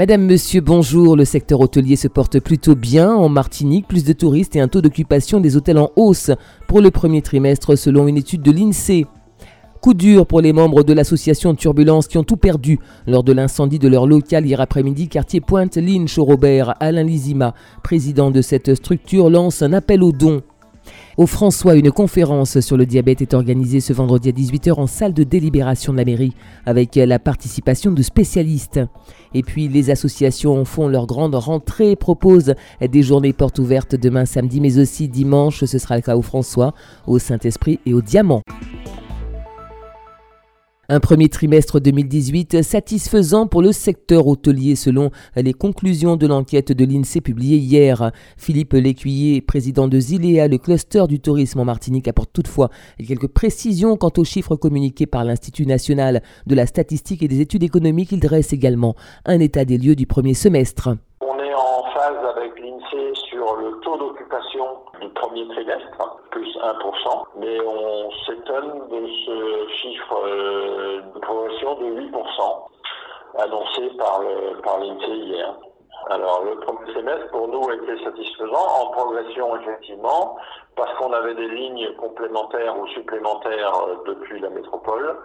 Madame, monsieur, bonjour. Le secteur hôtelier se porte plutôt bien en Martinique. Plus de touristes et un taux d'occupation des hôtels en hausse pour le premier trimestre selon une étude de l'INSEE. Coup dur pour les membres de l'association Turbulence qui ont tout perdu lors de l'incendie de leur local hier après-midi, quartier Pointe-Lynch Robert. Alain Lizima, président de cette structure, lance un appel aux dons. Au François, une conférence sur le diabète est organisée ce vendredi à 18h en salle de délibération de la mairie avec la participation de spécialistes. Et puis les associations font leur grande rentrée, proposent des journées portes ouvertes demain samedi mais aussi dimanche. Ce sera le cas au François, au Saint-Esprit et au Diamant. Un premier trimestre 2018 satisfaisant pour le secteur hôtelier selon les conclusions de l'enquête de l'INSEE publiée hier. Philippe Lécuyer, président de Zilea, le cluster du tourisme en Martinique, apporte toutefois quelques précisions quant aux chiffres communiqués par l'Institut national de la statistique et des études économiques. Il dresse également un état des lieux du premier semestre le taux d'occupation du premier trimestre, plus 1%, mais on s'étonne de ce chiffre euh, de progression de 8% annoncé par l'INSEE par hier. Alors le premier semestre pour nous a été satisfaisant en progression effectivement parce qu'on avait des lignes complémentaires ou supplémentaires euh, depuis la métropole,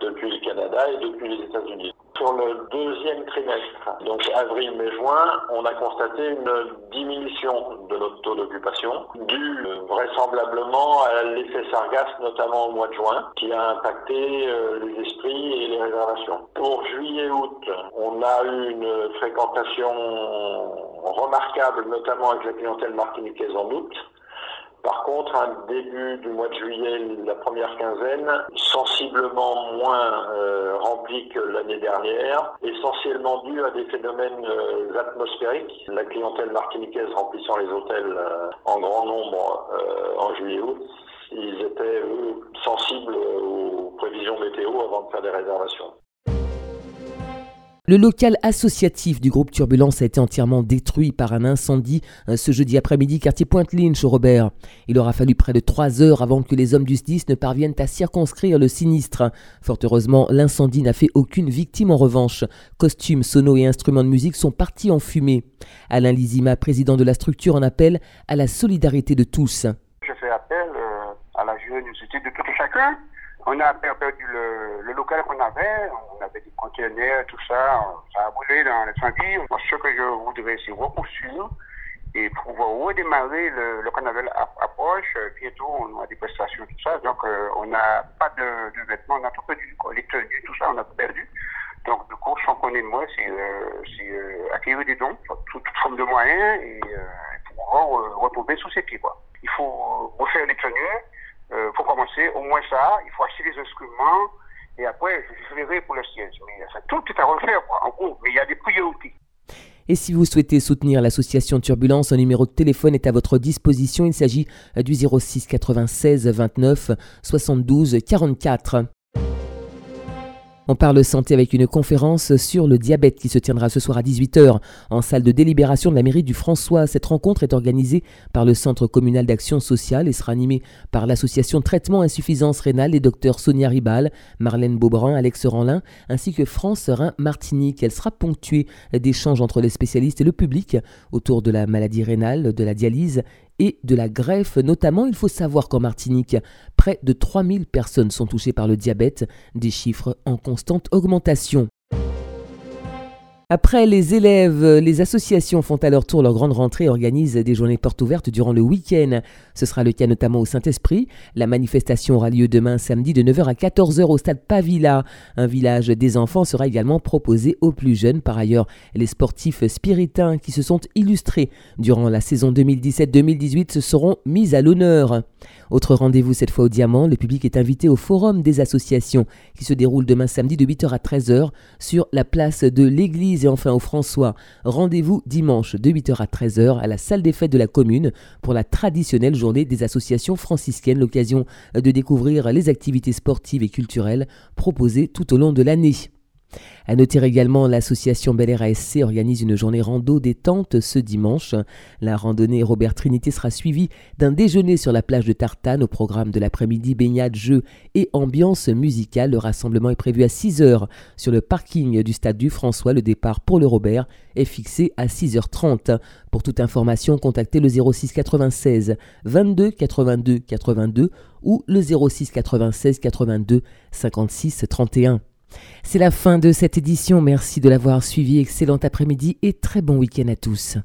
depuis le Canada et depuis les États-Unis. Sur le deuxième trimestre, donc avril, mai, juin, on a constaté une diminution de notre taux d'occupation, due euh, vraisemblablement à l'effet sargasse, notamment au mois de juin, qui a impacté euh, les esprits et les réservations. Pour juillet-août, on a eu une fréquentation remarquable, notamment avec la clientèle martiniquaise en août. Par contre, un début du mois de juillet, la première quinzaine, sensiblement moins euh, rempli que l'année dernière, essentiellement dû à des phénomènes euh, atmosphériques. La clientèle martiniquaise remplissant les hôtels euh, en grand nombre en juillet-août, ils étaient eux, sensibles aux prévisions météo avant de faire des réservations. Le local associatif du groupe Turbulence a été entièrement détruit par un incendie euh, ce jeudi après-midi, quartier Pointe-Lynch au Robert. Il aura fallu près de trois heures avant que les hommes du SDIS ne parviennent à circonscrire le sinistre. Fort heureusement, l'incendie n'a fait aucune victime en revanche. Costumes, sonos et instruments de musique sont partis en fumée. Alain Lizima, président de la structure, en appelle à la solidarité de tous. Je fais appel euh, à la générosité de tout chacun on a perdu le, local qu'on avait, on avait des conteneurs, tout ça, ça a brûlé dans l'incendie. Ce que je voudrais, c'est reconstruire et pouvoir redémarrer le, le carnaval approche. Bientôt, on a des prestations, tout ça. Donc, euh, on n'a pas de, vêtements, on a tout perdu. Les tenues, tout ça, on a perdu. Donc, du coup, sans connaître moi, c'est euh, euh, acquérir des dons, toute, forme de moyens, et euh, pouvoir retrouver sous ses pieds. Quoi. Il faut refaire les tenues, euh, faut commencer, au moins ça, il faut acheter les instruments, et après, je verrai pour le siège. Mais ça, tout est à refaire, en gros, mais il y a des priorités. Et si vous souhaitez soutenir l'association Turbulence, un numéro de téléphone est à votre disposition. Il s'agit du 06 96 29 72 44. On parle santé avec une conférence sur le diabète qui se tiendra ce soir à 18h en salle de délibération de la mairie du François. Cette rencontre est organisée par le Centre communal d'action sociale et sera animée par l'association Traitement Insuffisance Rénale et docteurs Sonia Ribal, Marlène Beaubrun, Alex Ranlin ainsi que France Rhin Martinique. Elle sera ponctuée d'échanges entre les spécialistes et le public autour de la maladie rénale, de la dialyse et de la greffe. Notamment, il faut savoir qu'en Martinique, près de 3000 personnes sont touchées par le diabète, des chiffres en constante augmentation. Après les élèves, les associations font à leur tour leur grande rentrée et organisent des journées portes ouvertes durant le week-end. Ce sera le cas notamment au Saint-Esprit. La manifestation aura lieu demain samedi de 9h à 14h au stade Pavilla. Un village des enfants sera également proposé aux plus jeunes. Par ailleurs, les sportifs spiritains qui se sont illustrés durant la saison 2017-2018 seront mis à l'honneur. Autre rendez-vous cette fois au Diamant, le public est invité au Forum des associations qui se déroule demain samedi de 8h à 13h sur la place de l'église et enfin au François. Rendez-vous dimanche de 8h à 13h à la salle des fêtes de la commune pour la traditionnelle journée des associations franciscaines, l'occasion de découvrir les activités sportives et culturelles proposées tout au long de l'année. À noter également, l'association Bel Air ASC organise une journée rando détente ce dimanche. La randonnée Robert Trinité sera suivie d'un déjeuner sur la plage de Tartane au programme de l'après-midi baignade, jeux et ambiance musicale. Le rassemblement est prévu à 6 h sur le parking du stade du François. Le départ pour le Robert est fixé à 6h30. Pour toute information, contactez le 06 96 22 82 82 ou le 06 96 82 56 31. C'est la fin de cette édition. Merci de l'avoir suivi. Excellent après-midi et très bon week-end à tous.